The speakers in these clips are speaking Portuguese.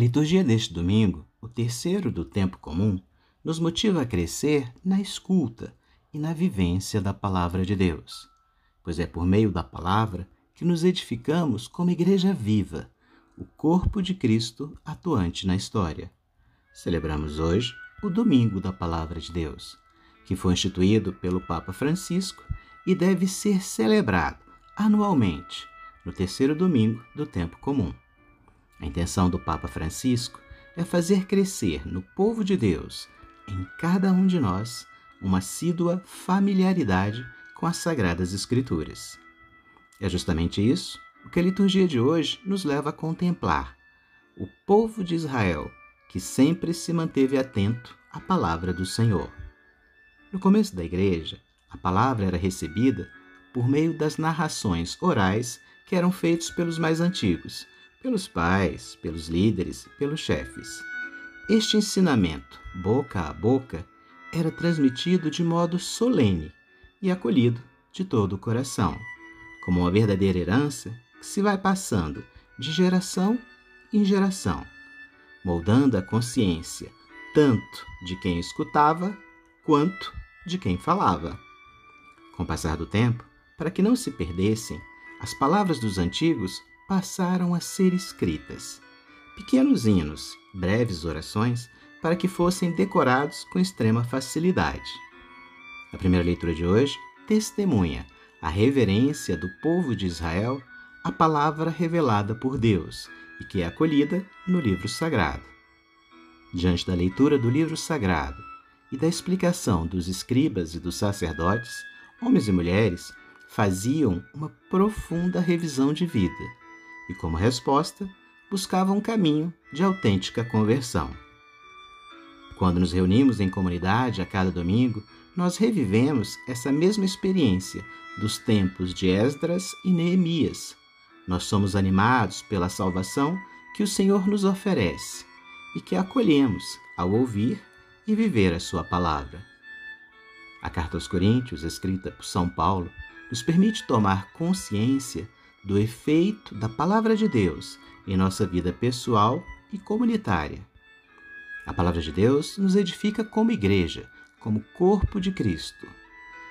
liturgia deste domingo, o terceiro do tempo comum, nos motiva a crescer na escuta e na vivência da palavra de Deus, pois é por meio da palavra que nos edificamos como igreja viva, o corpo de Cristo atuante na história. Celebramos hoje o Domingo da Palavra de Deus, que foi instituído pelo Papa Francisco e deve ser celebrado anualmente, no terceiro domingo do tempo comum. A intenção do Papa Francisco é fazer crescer no povo de Deus, em cada um de nós, uma assídua familiaridade com as Sagradas Escrituras. É justamente isso o que a liturgia de hoje nos leva a contemplar: o povo de Israel que sempre se manteve atento à palavra do Senhor. No começo da igreja, a palavra era recebida por meio das narrações orais que eram feitos pelos mais antigos, pelos pais, pelos líderes, pelos chefes. Este ensinamento, boca a boca, era transmitido de modo solene e acolhido de todo o coração, como uma verdadeira herança que se vai passando de geração em geração, moldando a consciência tanto de quem escutava quanto de quem falava. Com o passar do tempo, para que não se perdessem, as palavras dos antigos passaram a ser escritas. Pequenos hinos, breves orações, para que fossem decorados com extrema facilidade. A primeira leitura de hoje testemunha a reverência do povo de Israel à palavra revelada por Deus e que é acolhida no livro sagrado. Diante da leitura do livro sagrado e da explicação dos escribas e dos sacerdotes, homens e mulheres faziam uma profunda revisão de vida e, como resposta, buscavam um caminho de autêntica conversão. Quando nos reunimos em comunidade a cada domingo, nós revivemos essa mesma experiência dos tempos de Esdras e Neemias. Nós somos animados pela salvação que o Senhor nos oferece e que acolhemos ao ouvir e viver a Sua palavra. A carta aos Coríntios, escrita por São Paulo, nos permite tomar consciência do efeito da Palavra de Deus em nossa vida pessoal e comunitária. A Palavra de Deus nos edifica como igreja, como corpo de Cristo.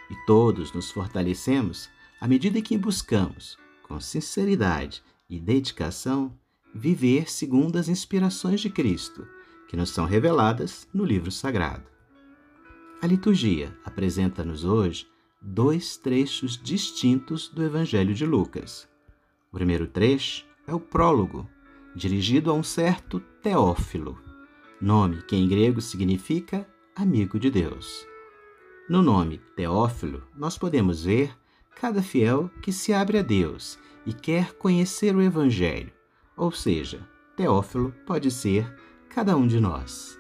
E todos nos fortalecemos à medida que buscamos, com sinceridade e dedicação, viver segundo as inspirações de Cristo, que nos são reveladas no livro sagrado. A liturgia apresenta-nos hoje dois trechos distintos do Evangelho de Lucas. O primeiro trecho é o prólogo, dirigido a um certo Teófilo, nome que em grego significa amigo de Deus. No nome Teófilo, nós podemos ver cada fiel que se abre a Deus e quer conhecer o Evangelho, ou seja, Teófilo pode ser cada um de nós.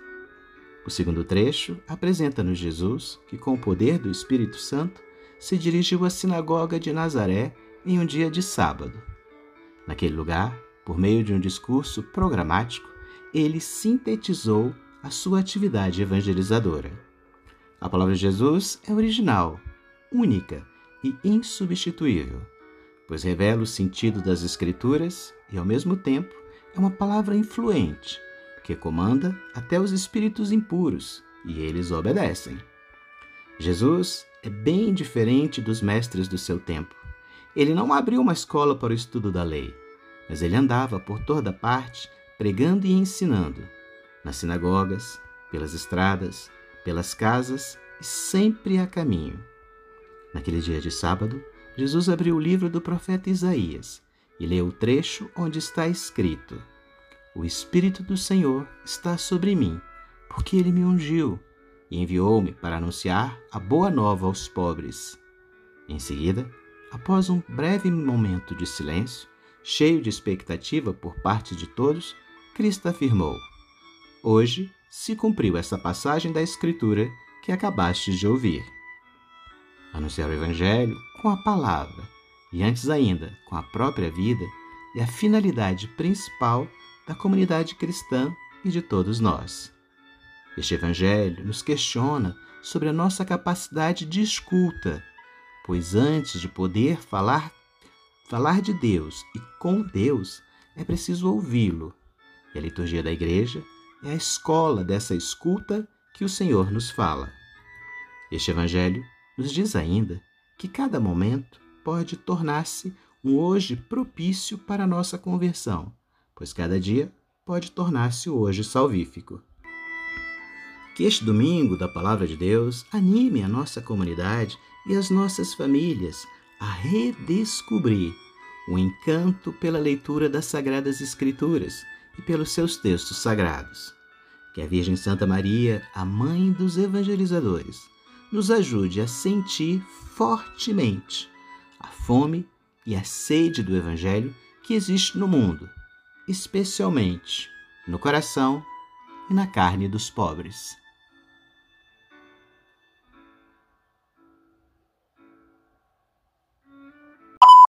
O segundo trecho apresenta-nos Jesus, que, com o poder do Espírito Santo, se dirigiu à sinagoga de Nazaré em um dia de sábado. Naquele lugar, por meio de um discurso programático, ele sintetizou a sua atividade evangelizadora. A palavra de Jesus é original, única e insubstituível, pois revela o sentido das Escrituras e, ao mesmo tempo, é uma palavra influente que comanda até os espíritos impuros e eles obedecem. Jesus é bem diferente dos mestres do seu tempo. Ele não abriu uma escola para o estudo da lei, mas ele andava por toda parte pregando e ensinando, nas sinagogas, pelas estradas, pelas casas e sempre a caminho. Naquele dia de sábado, Jesus abriu o livro do profeta Isaías e leu o trecho onde está escrito: O Espírito do Senhor está sobre mim, porque ele me ungiu e enviou-me para anunciar a boa nova aos pobres. Em seguida, após um breve momento de silêncio, cheio de expectativa por parte de todos, Cristo afirmou: Hoje se cumpriu essa passagem da Escritura que acabastes de ouvir. Anunciar o Evangelho com a palavra e, antes ainda, com a própria vida é a finalidade principal da comunidade cristã e de todos nós. Este Evangelho nos questiona sobre a nossa capacidade de escuta, pois antes de poder falar, falar de Deus e com Deus, é preciso ouvi-lo. E a liturgia da igreja é a escola dessa escuta que o Senhor nos fala. Este Evangelho nos diz ainda que cada momento pode tornar-se um hoje propício para a nossa conversão, pois cada dia pode tornar-se hoje salvífico. Que este domingo da Palavra de Deus anime a nossa comunidade e as nossas famílias a redescobrir o encanto pela leitura das Sagradas Escrituras e pelos seus textos sagrados. Que a Virgem Santa Maria, a mãe dos evangelizadores, nos ajude a sentir fortemente a fome e a sede do Evangelho que existe no mundo, especialmente no coração e na carne dos pobres.